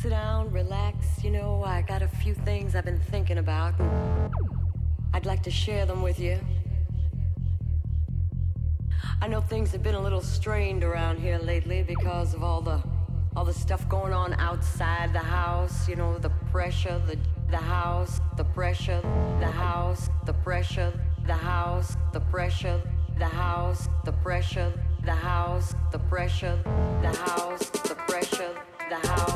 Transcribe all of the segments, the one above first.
Sit down, relax. You know, I got a few things I've been thinking about. I'd like to share them with you. I know things have been a little strained around here lately because of all the all the stuff going on outside the house, you know, the pressure, the the house, the pressure, the house, the pressure, the house, the pressure, the house, the pressure, the house, the pressure, the house, the pressure, the house,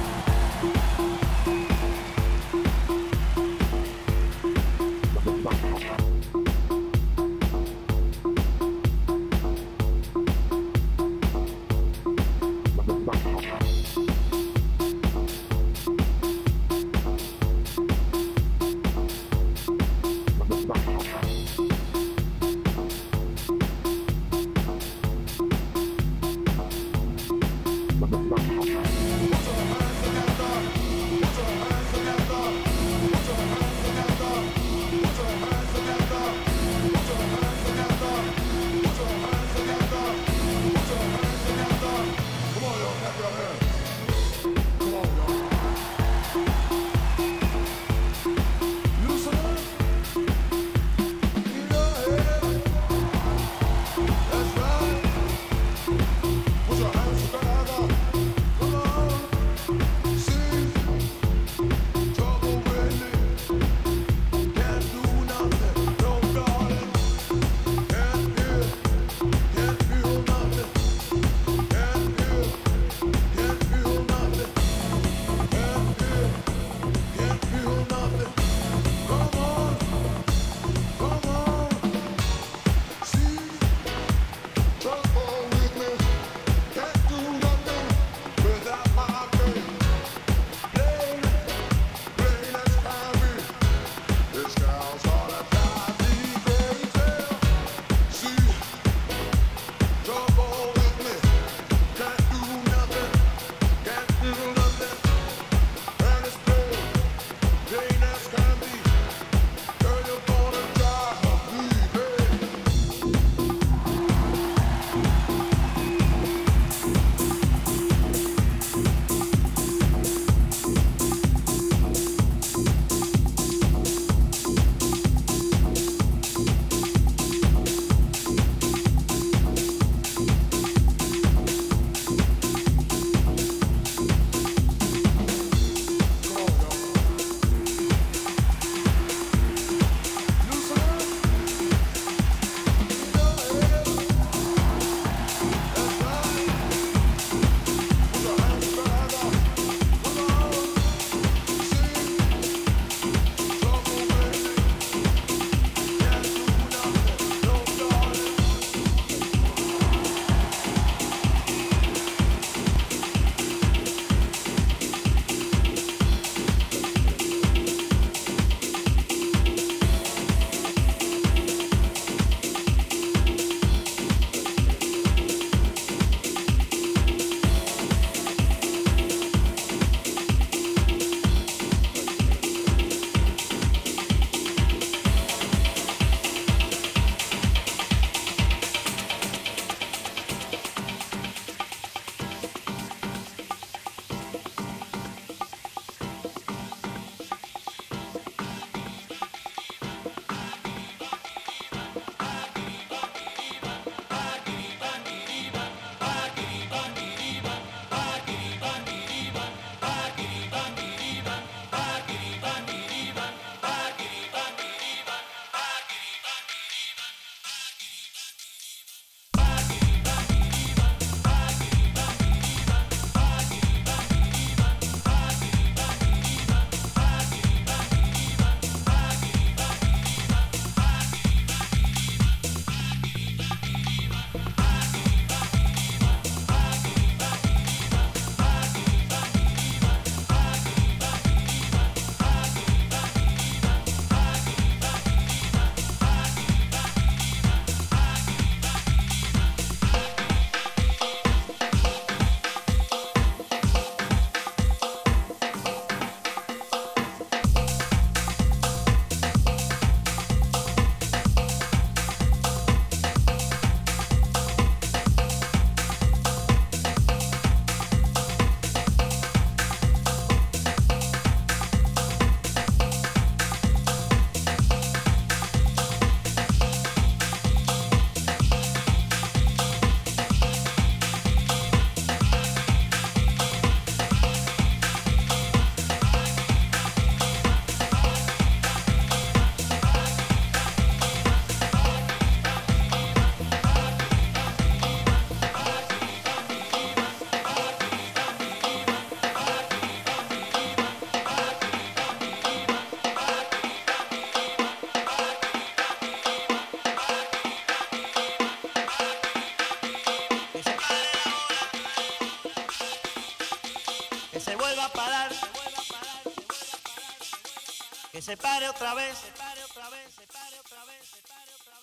Otra vez,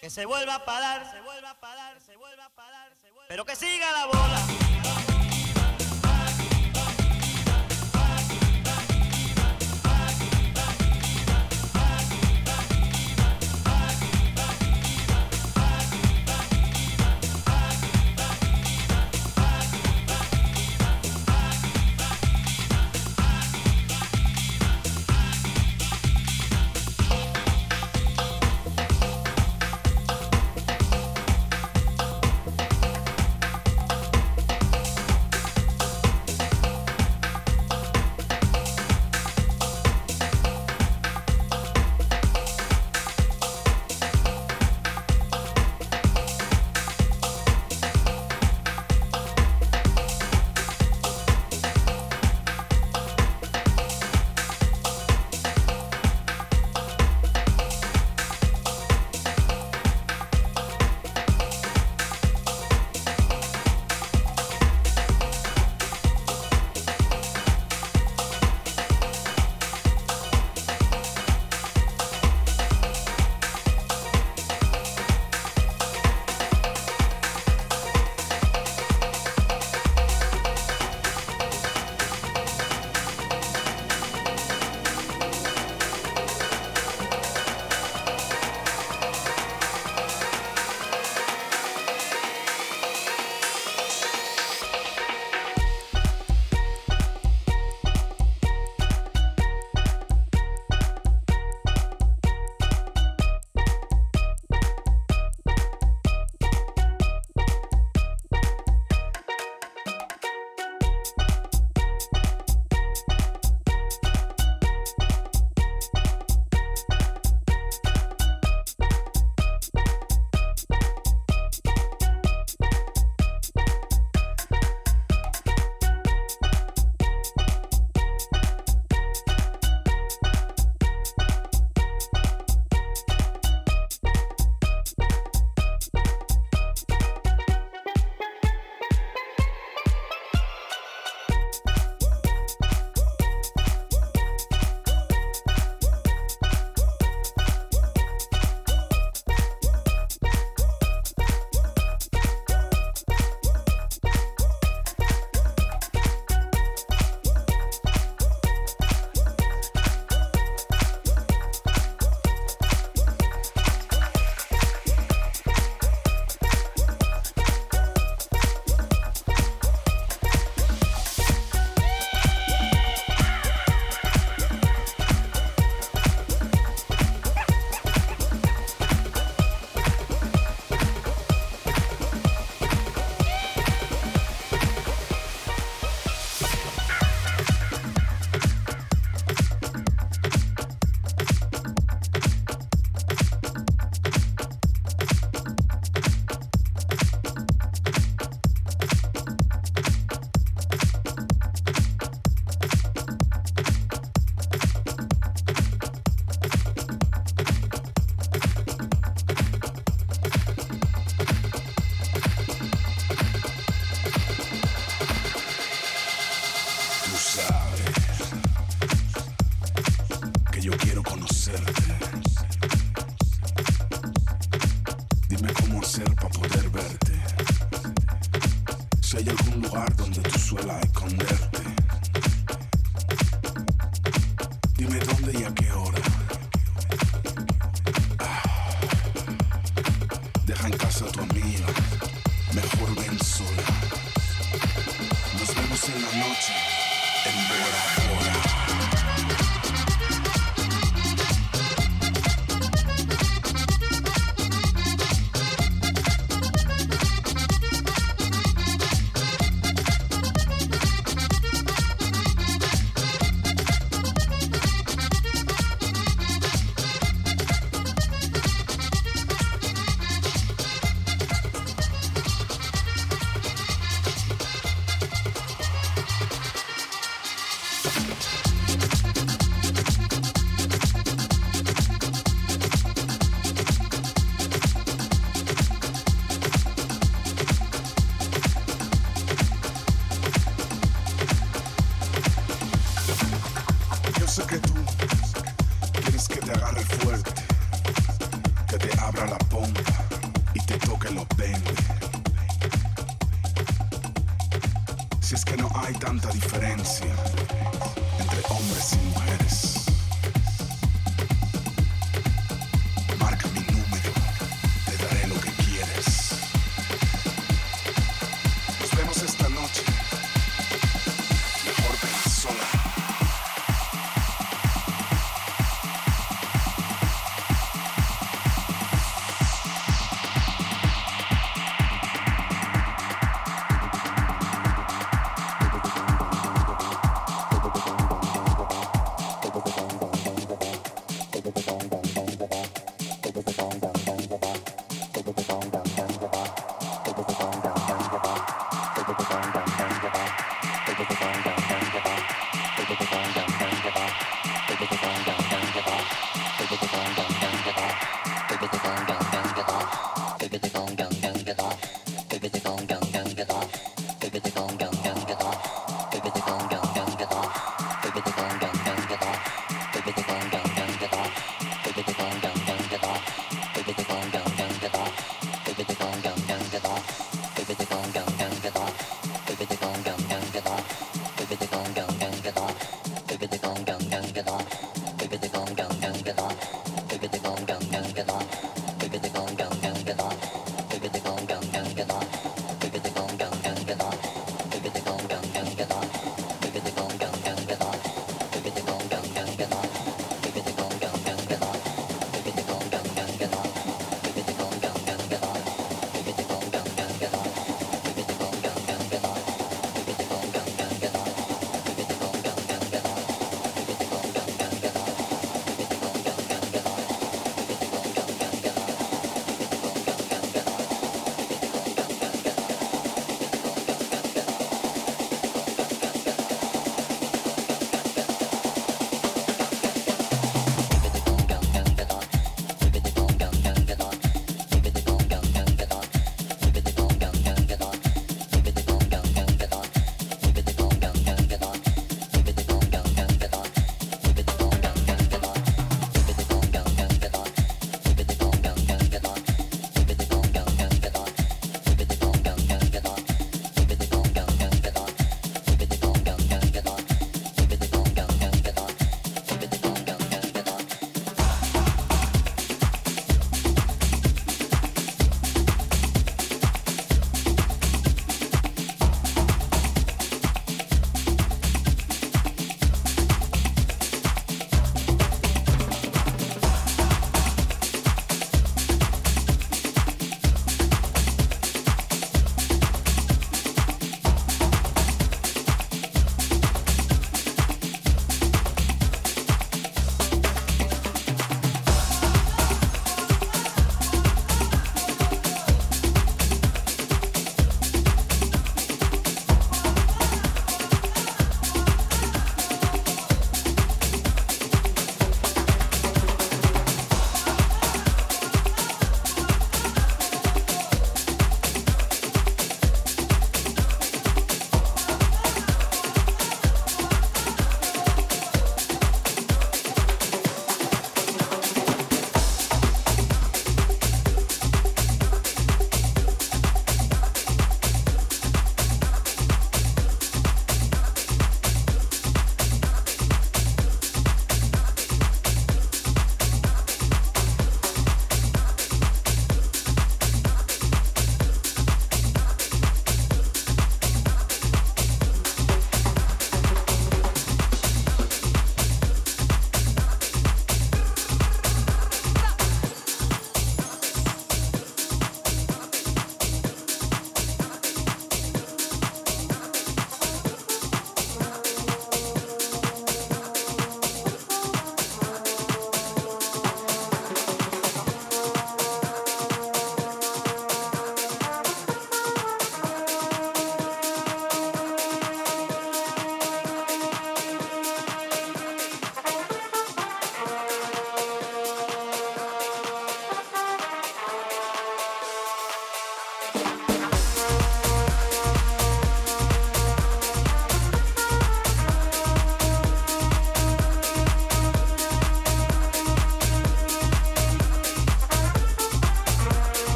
que se vuelva a parar, se vuelva a parar, se vuelva a parar, pero que siga la bola.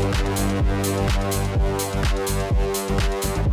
Thank you.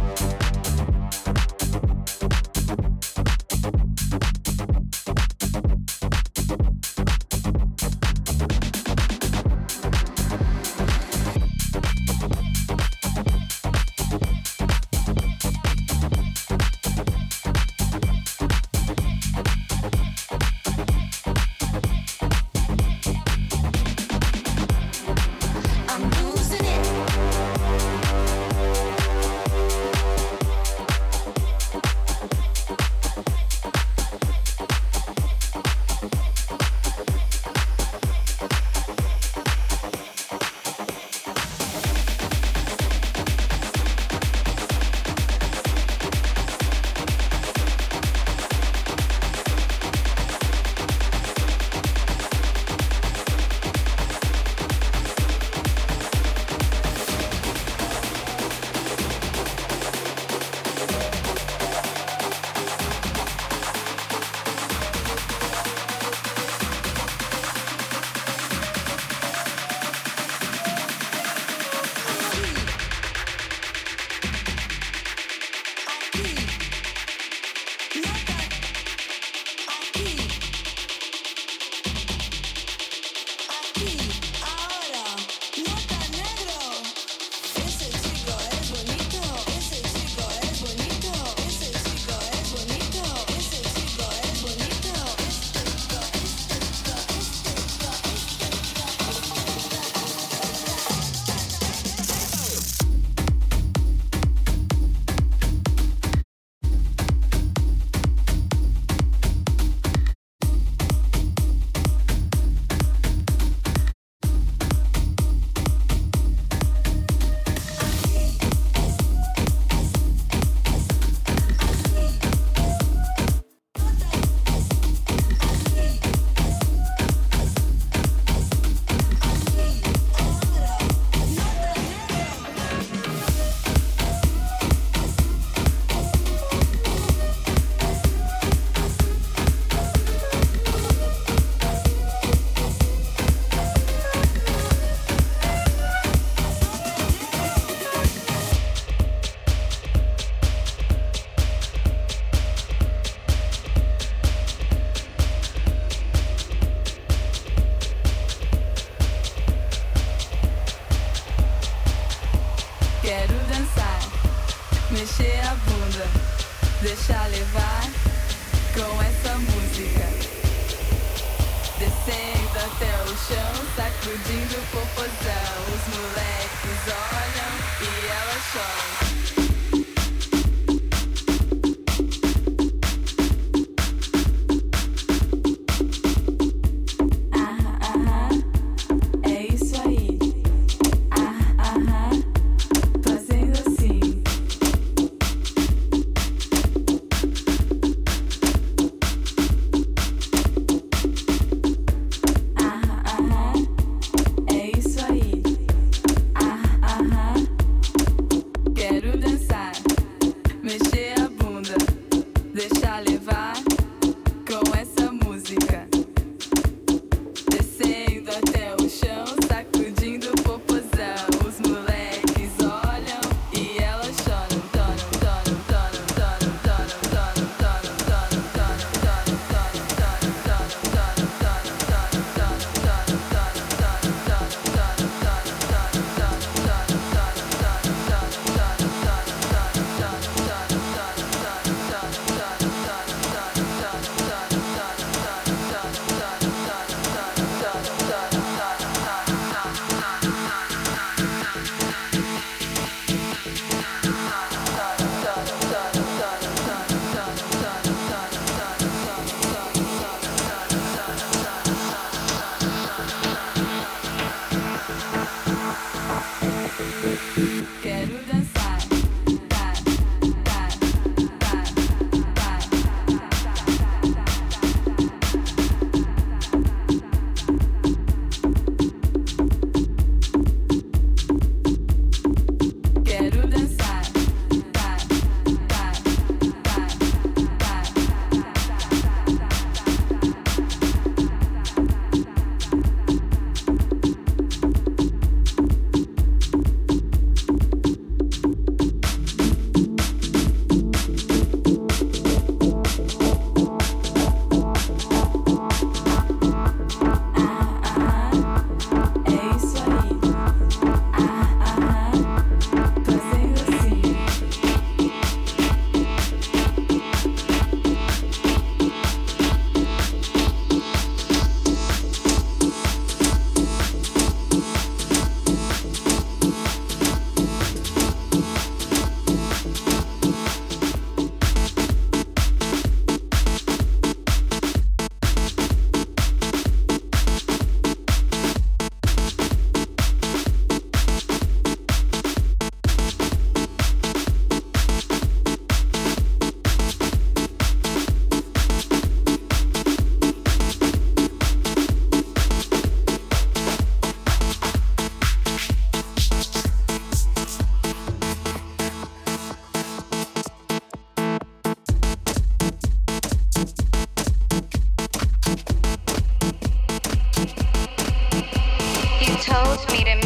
Been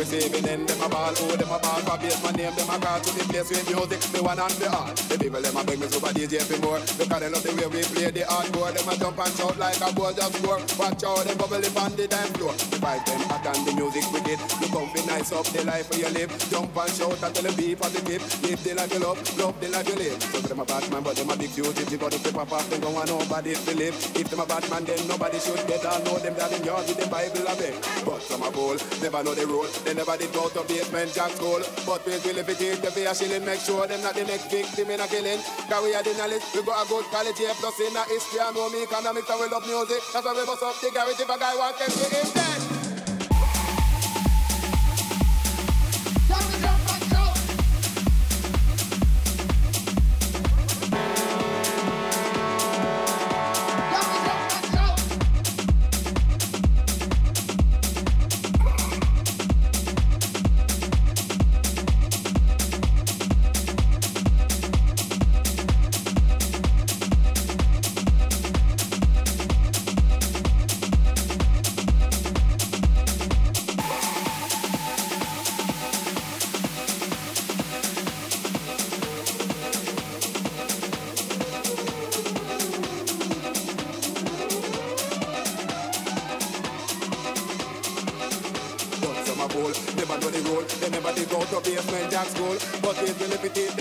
place with music, the one and the art. The people them a beg me super DJ for more because they love the way we play the hardcore. Them a jump and shout like a ball just score. Watch out, them bubble up on the dance floor. The vibe them hot and the music wicked. You come nice up the life where you live. Jump and shout until the beat positive. Live the life you love, love the life you live. So them a bad man, but them a big duty. They got the paper pop, them go on nobody to live. If them a bad man, then nobody should get all know them that in yard with the Bible a beg. But some a fool, never know the rule. They never did go to Basement Jaxx school. But we will if it is the fear shilling, make sure them not the next victim in a killing. Cause we are the knowledge, we got a good quality plus in a history. I know me economics and we love music. That's why we bust up the garage if a guy wants to be in dead.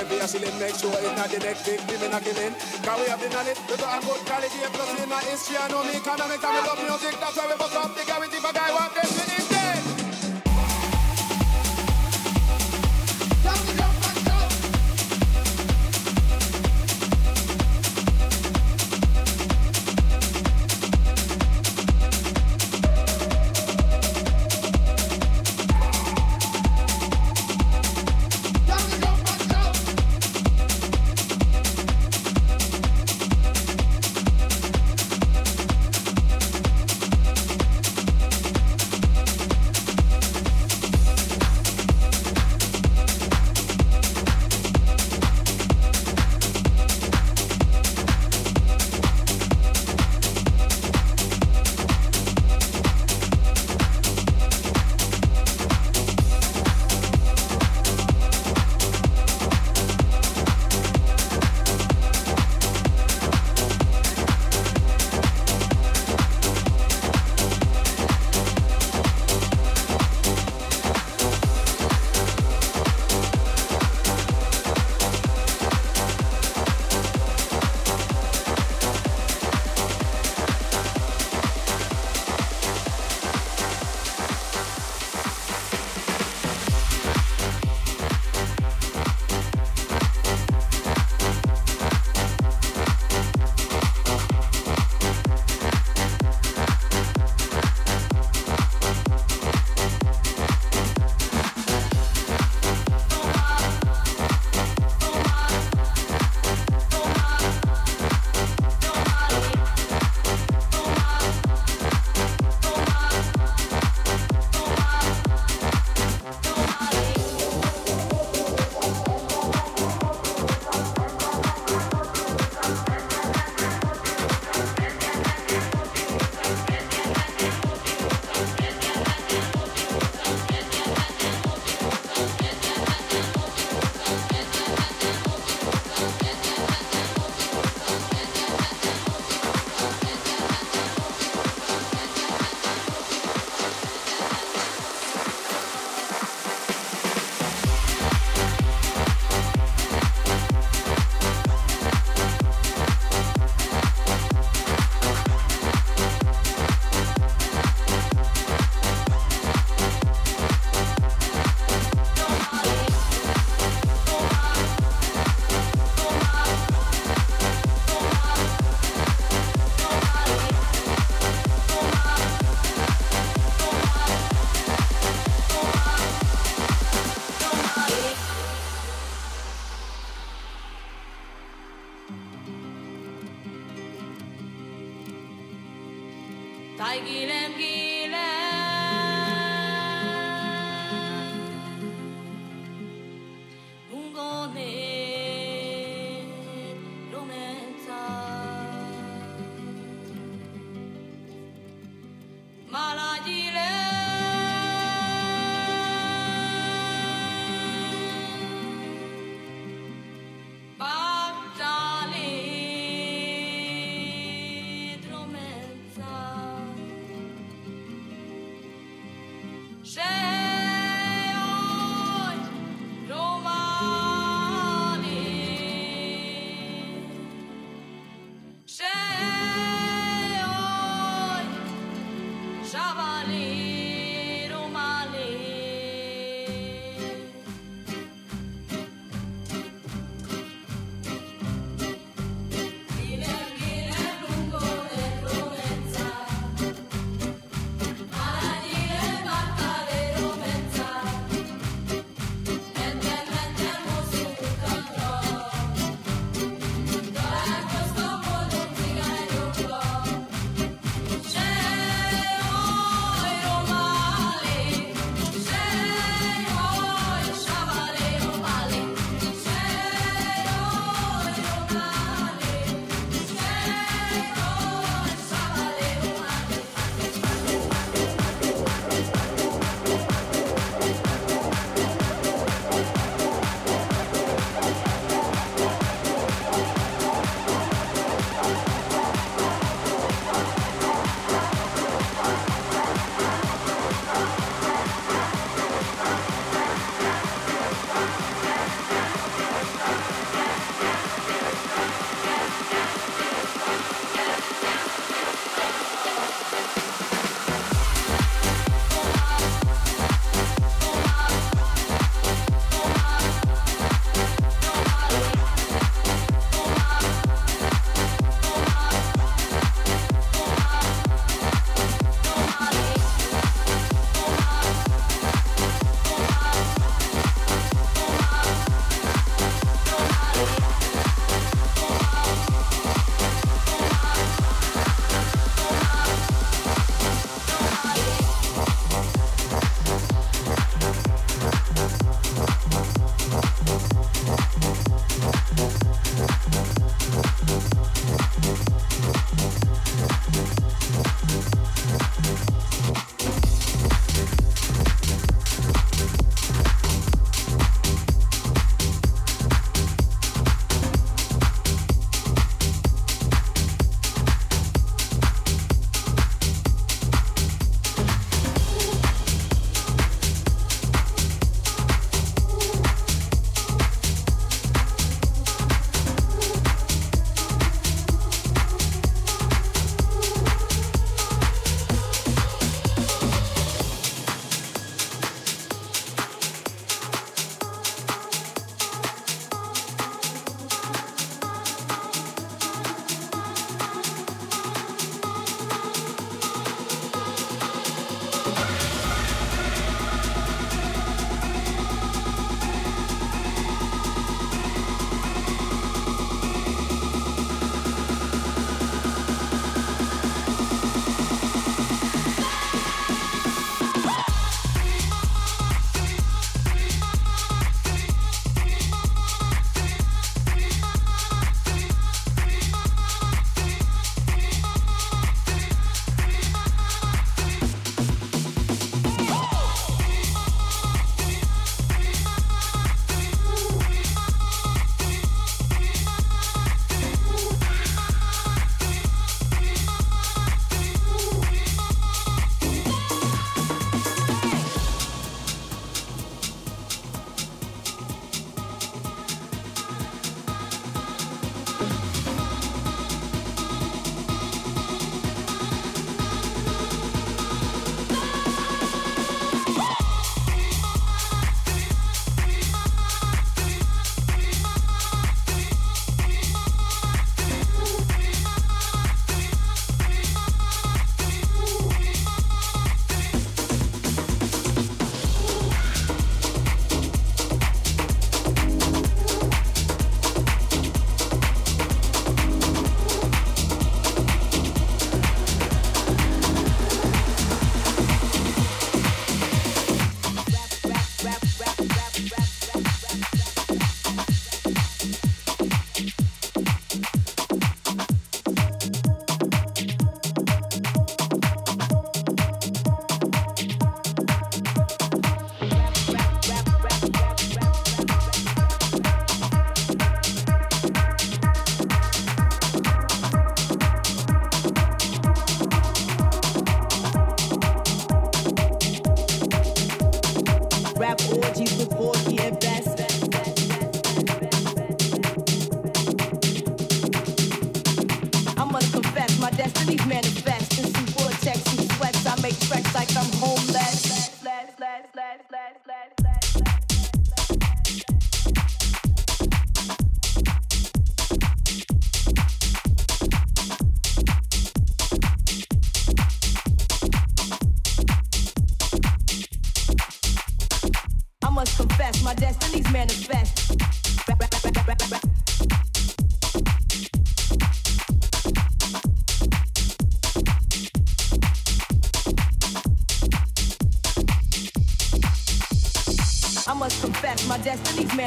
Be a shilling, make sure it's not the next victim in a killing. Cause we have the knowledge, we got a good quality, plus in our history, I know me economic, and we love music, that's why we bust up the gravity for guy want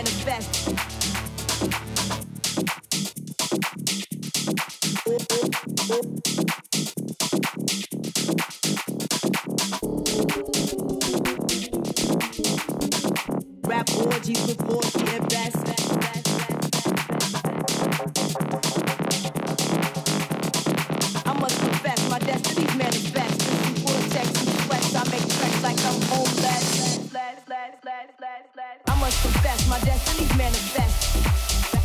and. Rap orgies with Morphe and best. I must confess, my destiny's manifest. Vortex and sweats. I make tracks like I'm homeless my destiny's manifest.